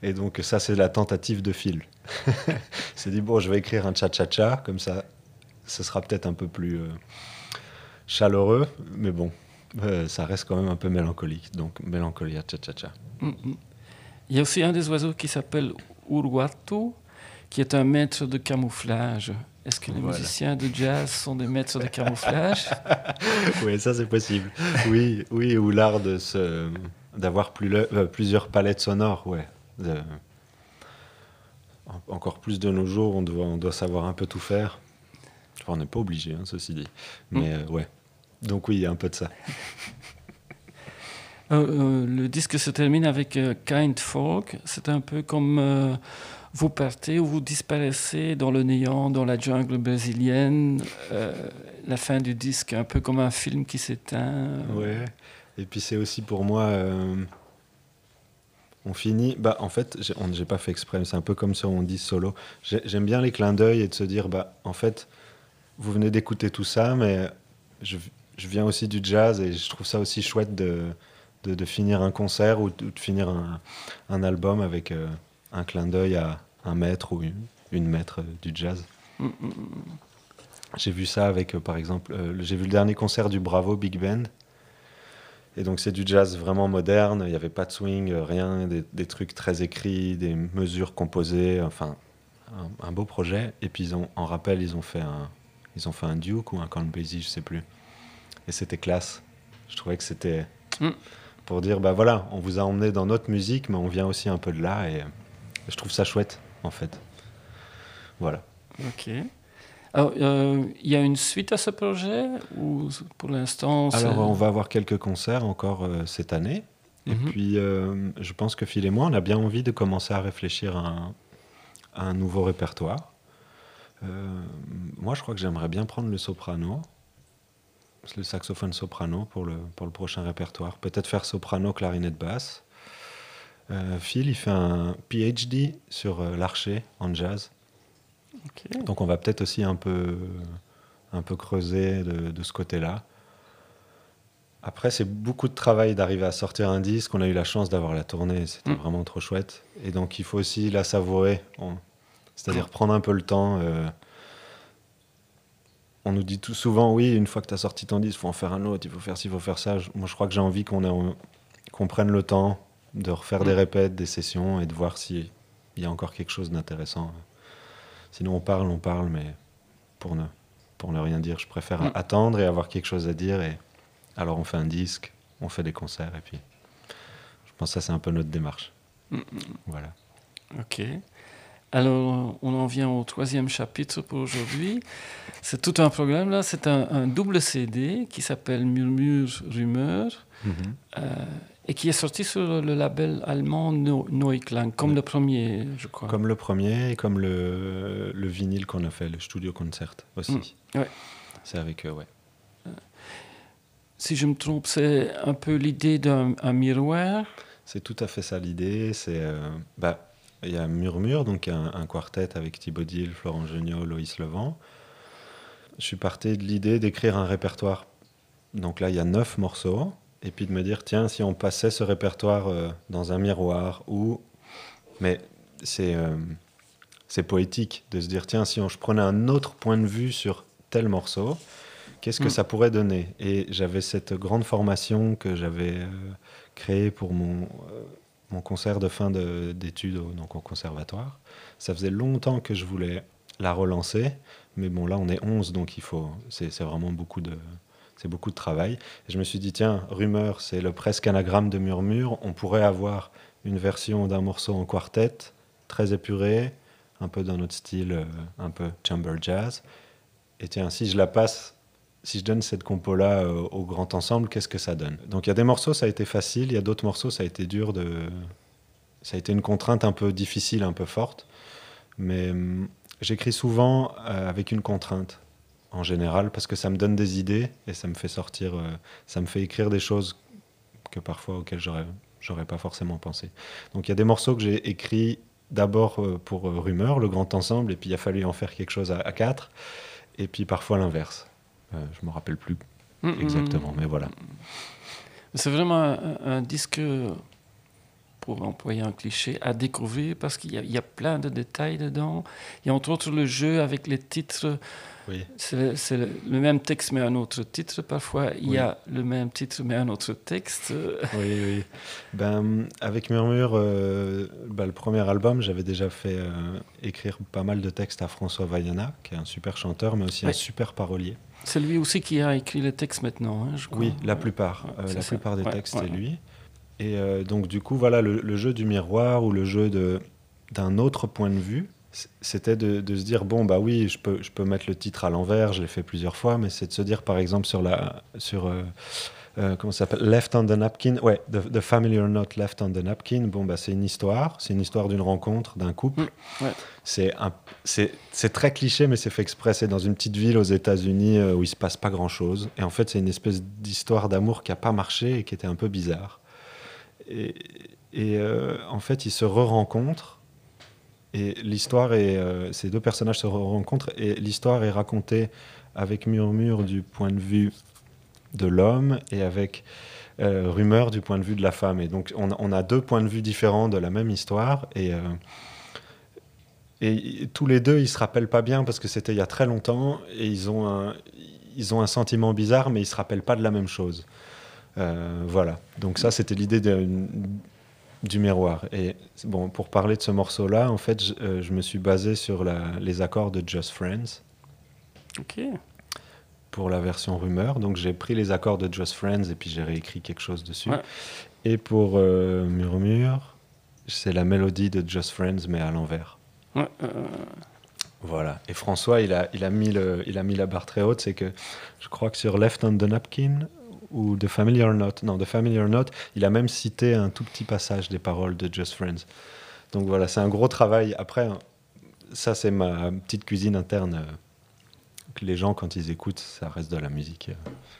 Et donc, ça, c'est la tentative de Phil. c'est dit, bon, je vais écrire un cha-cha-cha, comme ça, ce sera peut-être un peu plus euh, chaleureux, mais bon, euh, ça reste quand même un peu mélancolique. Donc, mélancolia, cha-cha-cha. Mm,
mm. Il y a aussi un des oiseaux qui s'appelle Uruatu, qui est un maître de camouflage. Est-ce que les musiciens de jazz sont des maîtres de camouflage
Oui, ça c'est possible. Oui, oui, ou l'art de se, d'avoir plus euh, plusieurs palettes sonores, ouais. encore plus de nos jours, on doit, on doit savoir un peu tout faire. on n'est pas obligé, hein, ceci dit. Hmm. Mais euh, ouais. Donc oui, il y a un peu de ça.
Euh, le disque se termine avec Kind Folk. C'est un peu comme vous partez ou vous disparaissez dans le néant, dans la jungle brésilienne. Euh, la fin du disque, un peu comme un film qui s'éteint.
Ouais. Et puis c'est aussi pour moi. Euh, on finit. Bah, en fait, j'ai pas fait exprès, c'est un peu comme ça on dit solo. J'aime bien les clins d'œil et de se dire, bah, en fait, vous venez d'écouter tout ça, mais je, je, viens aussi du jazz et je trouve ça aussi chouette de, de, finir un concert ou de, finir un, un, album avec. Euh, un clin d'œil à un maître ou une, maître du jazz. Mm, mm, mm. J'ai vu ça avec, euh, par exemple, euh, j'ai vu le dernier concert du Bravo Big Band. Et donc c'est du jazz vraiment moderne, il n'y avait pas de swing, euh, rien, des, trucs très écrits, des mesures composées, enfin un, beau projet. Et puis ils ont, en rappel, ils ont fait un, ils ont fait un Duke ou un Count Basie, je sais plus. Et c'était classe. Je trouvais que c'était pour dire, bah voilà, on vous a emmené dans notre musique, mais on vient aussi un peu de là. Et je trouve ça chouette, en fait. Voilà.
Ok. Alors, euh, il y a une suite à ce projet ou pour l'instant
Alors, on va avoir quelques concerts encore euh, cette année. Et mhm. puis, euh, je pense que Phil et moi, on a bien envie de commencer à réfléchir à un, à un nouveau répertoire. moi, je crois que j'aimerais bien prendre le soprano, le saxophone soprano pour le, pour le prochain répertoire. Peut-être faire soprano, clarinette basse. Euh, Phil, il fait un PhD sur euh, l'archer en jazz. Donc on va peut-être aussi un peu, un peu creuser de, ce côté-là. Après, c'est beaucoup de travail d'arriver à sortir un disque. On a eu la chance d'avoir la tournée, c'était mm. vraiment trop chouette. Et donc il faut aussi la savourer, c'est-à-dire prendre un peu le temps. Euh, on nous dit tout souvent, oui, une fois que tu as sorti ton disque, il faut en faire un autre, il faut faire ci, il faut faire ça. Moi, je crois que j'ai envie qu'on prenne le temps, de refaire des mm. répètes, des sessions et de voir s'il y a encore quelque chose d'intéressant. Sinon, on parle, on parle, mais pour ne, pour ne rien dire, je préfère mm. attendre et avoir quelque chose à dire. Et alors, on fait un disque, on fait des concerts, et puis je pense que ça, c'est un peu notre démarche. Mm, voilà.
Ok. Alors, on en vient au troisième chapitre pour aujourd'hui. C'est tout un programme là. C'est un, double CD qui s'appelle Murmure, Rumeur. Mm-hmm. Euh, et qui est sorti sur le label allemand Neuklang, comme le premier, je crois.
Comme le premier et comme le, le vinyle qu'on a fait, le Studio Concert aussi.
Mm, ouais.
C'est avec eux, ouais.
Si je me trompe, c'est un peu l'idée d'un miroir
C'est tout à fait ça l'idée. C'est. Euh, bah, il y a Murmure, donc un, un quartet avec Thibaut Dill, Florent Geniot, Loïs Levent. Je suis parti de l'idée d'écrire un répertoire. Donc là, il y a neuf morceaux et puis de me dire, tiens, si on passait ce répertoire euh, dans un miroir, ou... Mais c'est euh, c'est poétique de se dire, tiens, si on, je prenais un autre point de vue sur tel morceau, Qu'est-ce que
Mm.
ça pourrait donner? Et j'avais cette grande formation que j'avais euh, créée pour mon, mon concert de fin de- d'études donc au conservatoire. Ça faisait longtemps que je voulais la relancer, mais bon, là, on est 11, donc il faut. C'est vraiment beaucoup de. C'est beaucoup de travail. Je me suis dit, tiens, Rumeur, c'est le presque anagramme de Murmure. On pourrait avoir une version d'un morceau en quartet, très épuré, un peu dans notre style, euh, un peu chamber jazz. Et tiens, si je la passe, si je donne cette compo-là euh, au grand ensemble, qu'est-ce que ça donne? Donc il y a des morceaux, ça a été facile, il y a d'autres morceaux, ça a été dur. Ça a été une contrainte un peu difficile, un peu forte. Mais hum, j'écris souvent euh, avec une contrainte, en général, parce que ça me donne des idées et ça me fait sortir, euh, ça me fait écrire des choses que parfois auxquelles j'aurais, j'aurais pas forcément pensé. Donc il y a des morceaux que j'ai écrits d'abord pour Rumeur, le grand ensemble, et puis il a fallu en faire quelque chose à quatre, et puis parfois l'inverse. Euh, je me rappelle plus
Mm, mm,
exactement, mais voilà.
C'est vraiment un, un disque, pour employer un cliché, à découvrir parce qu'il y, a- il y a plein de détails dedans. Il y a entre autres le jeu avec les titres.
Oui.
C'est le, même texte mais un autre titre parfois. Il
Oui.
y a le même titre mais un autre texte.
Oui, oui. Ben, avec Murmure, euh, bah, le premier album, j'avais déjà fait euh, écrire pas mal de textes à François Vaiana, qui est un super chanteur, mais aussi un super parolier.
C'est lui aussi qui a écrit les textes maintenant, hein, je crois.
Oui, la plupart.
Ouais,
Euh, la
ça.
plupart des
Ouais,
textes, c'est lui. Et euh, donc, du coup, voilà, le, le jeu du miroir ou le jeu d'un autre point de vue, c'était de, de se dire, bon, bah oui, je peux, je peux mettre le titre à l'envers, je l'ai fait plusieurs fois, mais c'est de se dire, par exemple, sur la... Sur, euh, euh, comment ça s'appelle? Left on the Napkin. Ouais, the, the Familiar Note Left on the Napkin. Bon, bah, c'est une histoire. C'est une histoire d'une rencontre, d'un couple.
Mm, ouais.
C'est un- C'est c'est très cliché, mais c'est fait exprès. C'est dans une petite ville aux États-Unis euh, où il se passe pas grand-chose. Et en fait, c'est une espèce d'histoire d'amour qui a pas marché et qui était un peu bizarre. Et, et, euh, en fait, ils se re-rencontrent. Et l'histoire est. ces deux personnages se re-rencontrent. Et l'histoire est racontée avec murmure du point de vue de l'homme et avec euh, rumeur du point de vue de la femme. Et donc, on, a- deux points de vue différents de la même histoire. Et. euh, et tous les deux, ils se rappellent pas bien parce que c'était il y a très longtemps et ils ont un, ils ont un sentiment bizarre, mais ils se rappellent pas de la même chose. Euh, voilà. Donc ça, c'était l'idée du miroir. Et bon, pour parler de ce morceau-là, en fait, je, euh, me suis basé sur les accords de Just Friends
Ok.
Pour la version rumeur. Donc j'ai pris les accords de Just Friends et puis j'ai réécrit quelque chose dessus.
Ouais.
Et pour euh, Murmure, c'est la mélodie de Just Friends mais à l'envers.
Ouais, euh,
Voilà. Et François, il a, il a, mis, le, il a mis la barre très haute. C'est que je crois que sur Left on the Napkin ou The Familiar Note, non, The Familiar Note, il a même cité un tout petit passage des paroles de Just Friends. Donc voilà, c'est un gros travail. Après, ça, c'est ma petite cuisine interne. Que les gens, quand ils écoutent, ça reste de la musique.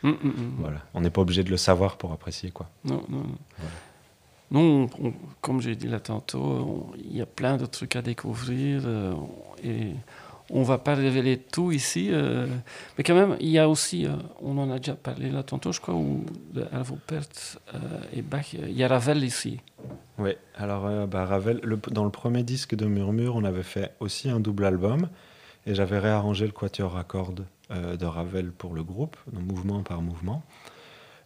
euh,
mm, mm, mm.
Voilà. On n'est pas obligé de le savoir pour apprécier, quoi.
Non, non, non.
Voilà.
Non, on- on- comme j'ai dit là tantôt, il y a plein de trucs à découvrir euh, et on va pas révéler tout ici. euh, mais quand même, il y a aussi, on en a déjà parlé là tantôt, je crois, Arvo Pärt euh, et Bach, il y a Ravel ici.
Oui, alors bah, Ravel, le- dans le premier disque de Murmure, on avait fait aussi un double album et j'avais réarrangé le quatuor à cordes euh, de Ravel pour le groupe, donc mouvement par mouvement.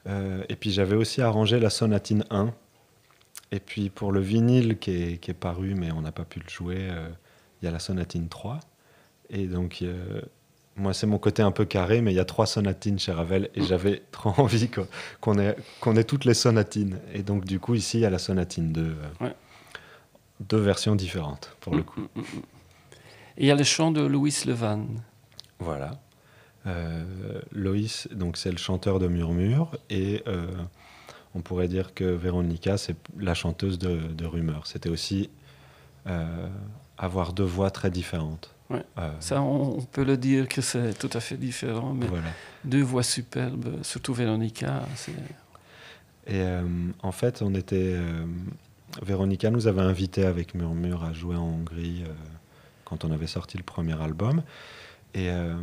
Euh, et puis j'avais aussi arrangé la sonatine 1. Et puis pour le vinyle qui est, qui est paru, mais on n'a pas pu le jouer, euh, il y a la sonatine 3. Et donc, moi, c'est mon côté un peu carré, mais il y a trois sonatines chez Ravel et j'avais trop envie qu'on ait, qu'on ait toutes les sonatines. Et donc, du coup, ici, il y a la sonatine 2. euh,
Ouais.
Deux versions différentes, pour le coup.
Et il y a le chant de Louis Levan.
Voilà. Euh, Loïs, donc c'est le chanteur de Murmure, et euh, on pourrait dire que Véronica, c'est la chanteuse de, de Rumeur. C'était aussi euh, avoir deux voix très différentes.
Ouais.
Euh,
Ça, on, on peut le dire que c'est tout à fait différent, mais
voilà.
deux voix superbes, surtout Véronica.
Et en fait, on était. Véronica nous avait invités avec Murmure à jouer en Hongrie quand on avait sorti le premier album. Et euh,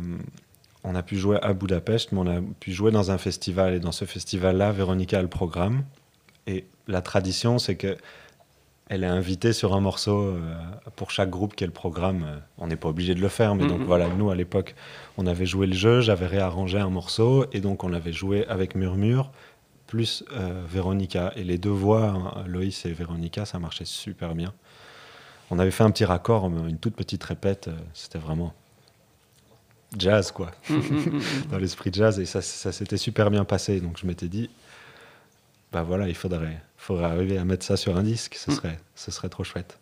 on a pu jouer à Budapest, mais on a pu jouer dans un festival. Et dans ce festival-là, Véronica a le programme. Et la tradition, c'est que elle est invitée sur un morceau euh, pour chaque groupe qui est le programme. Euh, on n'est pas obligé de le faire, mais donc
Mhm.
voilà, nous à l'époque, on avait joué le jeu, j'avais réarrangé un morceau, et donc on avait joué avec Murmure, plus euh, Véronica. Et les deux voix, hein, Loïs et Véronica, ça marchait super bien. On avait fait un petit raccord, mais une toute petite répète, euh, c'était vraiment jazz, quoi, dans l'esprit jazz, et ça, ça s'était super bien passé. Donc je m'étais dit, bah voilà, il faudrait, faudrait arriver à mettre ça sur un disque, ce
Mm.
serait, ce serait trop chouette.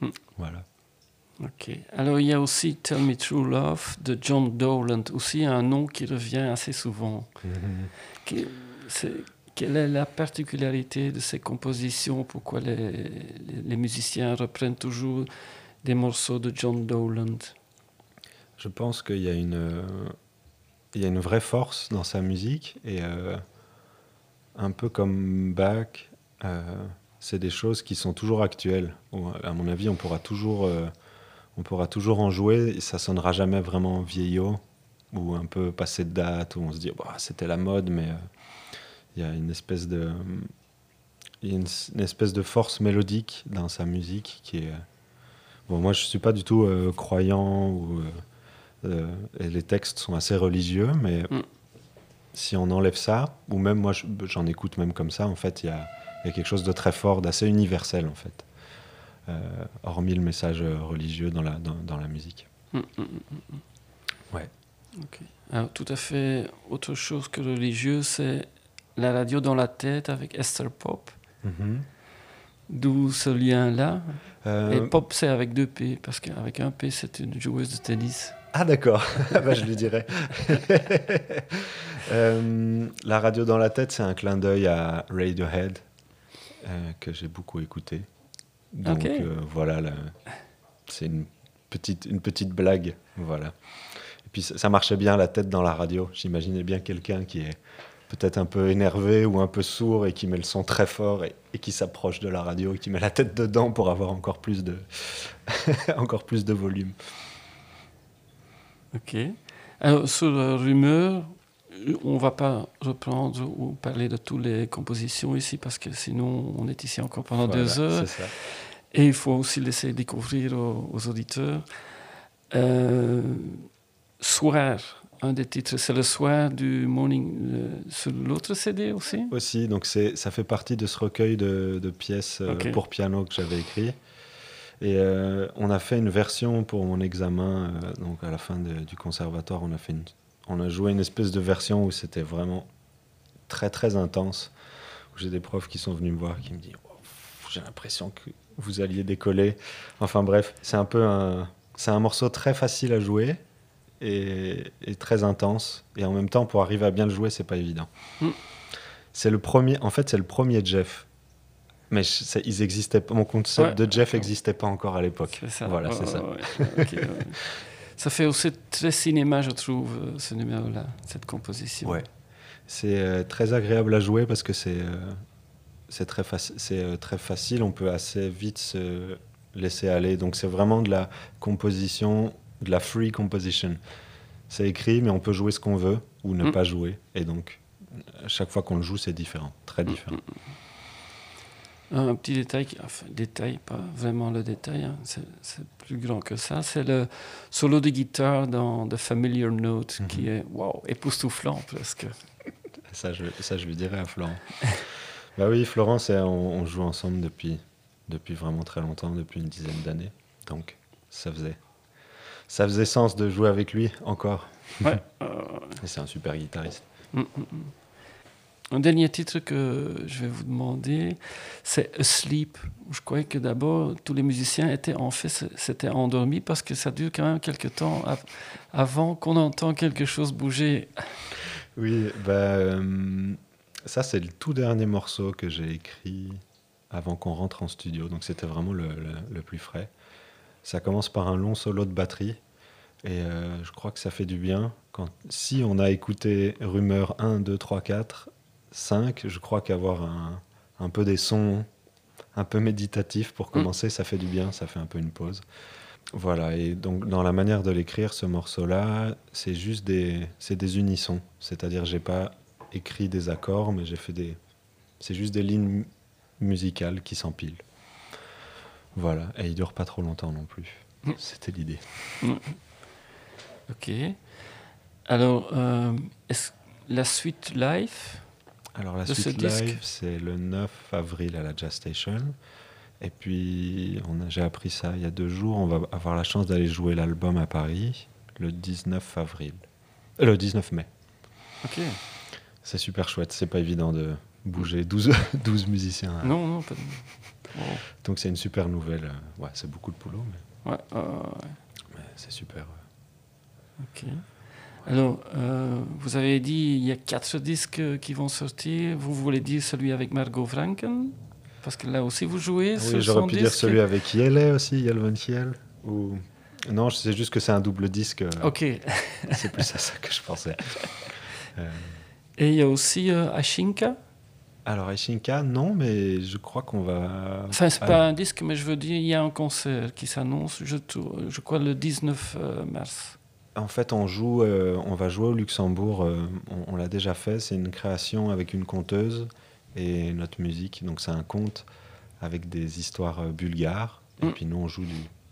Mm.
Voilà.
Ok. Alors, il y a aussi Tell Me True Love de John Dowland, aussi un nom qui revient assez souvent. Qui- c'est- quelle est la particularité de ces compositions? Pourquoi les, musiciens reprennent toujours des morceaux de John Dowland?
Je pense qu'il y a une, vraie force dans sa musique et euh, un peu comme Bach, euh, c'est des choses qui sont toujours actuelles. À mon avis, on pourra toujours, euh, on pourra toujours en jouer et ça sonnera jamais vraiment vieillot ou un peu passé de date où on se dit Bah, c'était la mode, mais il y a une espèce de, une, une espèce de force mélodique dans sa musique qui est Bon, moi, je suis pas du tout euh, croyant ou euh, euh, et les textes sont assez religieux, mais
Mm.
si on enlève ça, ou même moi, je- j'en écoute même comme ça, en fait, il y a, il y a quelque chose de très fort, d'assez universel, en fait, hormis le message religieux dans la, dans, dans la musique.
Mm, mm, mm, mm, mm.
Ouais.
Ok. Alors, tout à fait autre chose que religieux, c'est la radio dans la tête avec Esther Pop. D'où ce lien-là.
Euh,
Et Pop, c'est avec deux P, parce qu'avec un P, c'est une joueuse de tennis.
Ah d'accord, Ah bah, je lui dirai. Euh, la radio dans la tête, c'est un clin d'œil à Radiohead, euh, que j'ai beaucoup écouté. Donc voilà, c'est une petite, une petite blague. Voilà. Et puis ça, ça marchait bien la tête dans la radio. J'imaginais bien quelqu'un qui est peut-être un peu énervé ou un peu sourd et qui met le son très fort et, et qui s'approche de la radio et qui met la tête dedans pour avoir encore plus de, encore plus de volume.
Ok. Alors, sur la rumeur, on va pas reprendre ou parler de toutes les compositions ici, parce que sinon, on est ici encore pendant
Voilà,
deux heures.
ça.
Et il faut aussi laisser découvrir aux, aux auditeurs. Euh, soir, un des titres, c'est le soir du morning euh, sur l'autre CD aussi?
Aussi. Donc ça fait partie de ce recueil de, de pièces euh, pour piano que j'avais écrit. Et euh, on a fait une version pour mon examen. donc à la fin de- du conservatoire, on a fait une, on a joué une espèce de version où c'était vraiment très très intense. Où j'ai des profs qui sont venus me voir qui me disent Oh, j'ai l'impression que vous alliez décoller. Enfin bref, c'est un peu un, c'est un morceau très facile à jouer. Et, et très intense et en même temps pour arriver à bien le jouer c'est pas évident c'est le premier. En fait, c'est le premier Jeff. Mais je- ils existaient. Mon concept
Ouais,
de Jeff n'existait pas encore à l'époque. Voilà, c'est ça.
ouais, ouais. Ça fait aussi très cinéma, je trouve, euh, ce numéro-là, cette composition.
Ouais. C'est euh, très agréable à jouer parce que c'est euh, c'est très, faci- c'est, euh, très facile. On peut assez vite se laisser aller. Donc, c'est vraiment de la composition, de la free composition. C'est écrit, mais on peut jouer ce qu'on veut ou ne
Mm.
pas jouer. Et donc, chaque fois qu'on le joue, c'est différent. Très différent.
Un petit détail, enfin, détail, pas vraiment le détail, hein, c'est plus grand que ça, c'est le solo de guitare dans The Familiar Note
Mhm.
qui est wow, époustouflant presque.
Ça, je, ça, je lui dirai à Florent. bah oui, Florent, on, on joue ensemble depuis, depuis vraiment très longtemps, depuis une dizaine d'années. Donc, ça faisait, ça faisait sens de jouer avec lui encore.
Ouais,
Et c'est un super guitariste.
mm, mm, mm. Un dernier titre que je vais vous demander, c'est Asleep. Je croyais que d'abord, tous les musiciens étaient en fait, s'étaient endormis parce que ça dure quand même quelques temps av- avant qu'on entend quelque chose bouger.
Oui, bah, euh, ça, c'est le tout dernier morceau que j'ai écrit avant qu'on rentre en studio. Donc, c'était vraiment le, le- le plus frais. Ça commence par un long solo de batterie. Et euh, je crois que ça fait du bien. Quand, si on a écouté Rumeur 1, 2, 3, 4, 5, je crois qu'avoir un, un peu des sons un peu méditatifs pour commencer, ça fait du bien, ça fait un peu une pause. Voilà, et donc dans la manière de l'écrire, ce morceau-là, c'est juste des, c'est des unissons. C'est-à-dire, j'ai pas écrit des accords, mais j'ai fait des. C'est juste des lignes musicales qui s'empilent. Voilà, et il dure pas trop longtemps non plus.
Mm.
C'était l'idée.
Ok. Alors, euh, est-ce la suite live
Alors la
De ce
suite
disque
live, c'est le 9 avril à la Jazz Station. Et puis, j'ai appris ça il y a deux jours. On va avoir la chance d'aller jouer l'album à Paris le 19 avril. Euh, le 19 mai.
Ok.
C'est super chouette. C'est pas évident de bouger 12, 12 musiciens. hein.
Non, non, pas de...
Donc c'est une super nouvelle. Euh, Ouais, c'est beaucoup de boulot, mais,
Ouais, ouais, ouais.
mais c'est super.
Ok. Alors, euh, vous avez dit il y a quatre disques qui vont sortir. Vous voulez dire celui avec Margot Franken? Parce que là aussi vous jouez
Ah oui, j'aurais pu dire celui avec Yele aussi, Yel Van Kiel. Ou... Non, c'est juste que c'est un double disque. euh,
Ok.
C'est plus à ça que je pensais. Euh,
Et il y a aussi euh, Ashinka?
Alors, Ishinka, non, mais je crois qu'on va.
Enfin, c'est pas un disque, mais je veux dire, il y a un concert qui s'annonce, je, je crois, le 19 euh, mars.
En fait, on joue, euh, on va jouer au Luxembourg. euh, on on l'a déjà fait. C'est une création avec une conteuse et notre musique. Donc, c'est un conte avec des histoires bulgares. Et
Mm.
puis, nous, on joue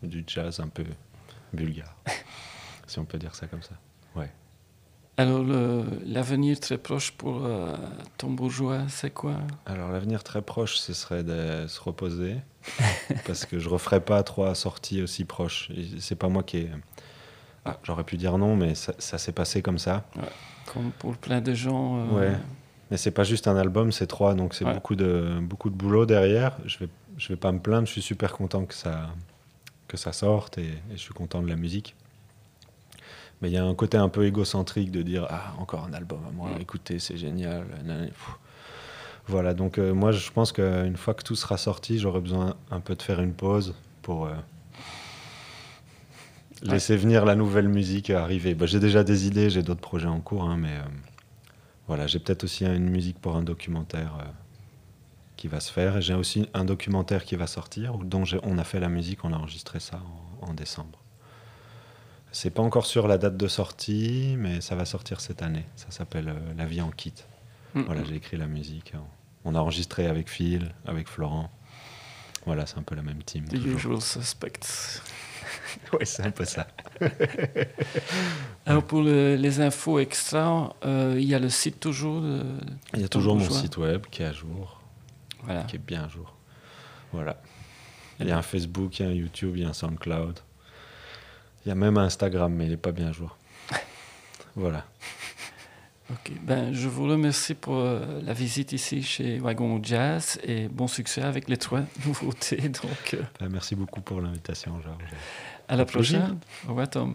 du, du jazz un peu bulgare, si on peut dire ça comme ça.
Alors, l'avenir très proche pour euh, ton bourgeois, c'est quoi?
Alors, l'avenir très proche, ce serait de se reposer. parce que je referai pas trois sorties aussi proches. C'est pas moi qui ai. Ah, J'aurais pu dire non, mais ça, ça s'est passé comme ça.
Comme pour plein de gens. euh,
Ouais. Mais c'est pas juste un album, c'est trois, donc c'est
Ouais.
beaucoup, de, beaucoup de boulot derrière. Je vais, je vais pas me plaindre, je suis super content que ça, que ça sorte et, et je suis content de la musique. Mais il y a un côté un peu égocentrique de dire Ah, encore un album à moi,
Mm.
écoutez, c'est génial. Voilà, donc euh, moi je pense qu'une fois que tout sera sorti, j'aurai besoin un peu de faire une pause pour euh, laisser venir la nouvelle musique arriver. Bah, j'ai déjà des idées, j'ai d'autres projets en cours, hein, mais euh, voilà, j'ai peut-être aussi une musique pour un documentaire qui va se faire. Et j'ai aussi un documentaire qui va sortir, dont on a fait la musique, on a enregistré ça en, en décembre. C'est pas encore sur la date de sortie, mais ça va sortir cette année. Ça s'appelle euh, La vie en kit. Voilà, j'ai écrit la musique. On a enregistré avec Phil, avec Florent. Voilà, c'est un peu la même team.
The
toujours.
usual suspects.
Ouais, c'est un peu ça.
Alors, pour le- les infos extra, euh, il y a le site toujours. de-
Il y a toujours mon site web qui est à jour,
Voilà.
qui est bien à jour. Voilà. Il y a un Facebook, il y a un YouTube, il y a un SoundCloud. Il y a même Instagram, mais il n'est pas bien jour. Voilà.
Ok, ben, je vous remercie pour euh, la visite ici chez Wagon Jazz et bon succès avec les trois nouveautés. Donc, euh,
Euh, Merci beaucoup pour l'invitation, Georges.
à la prochaine. Au revoir, Tom.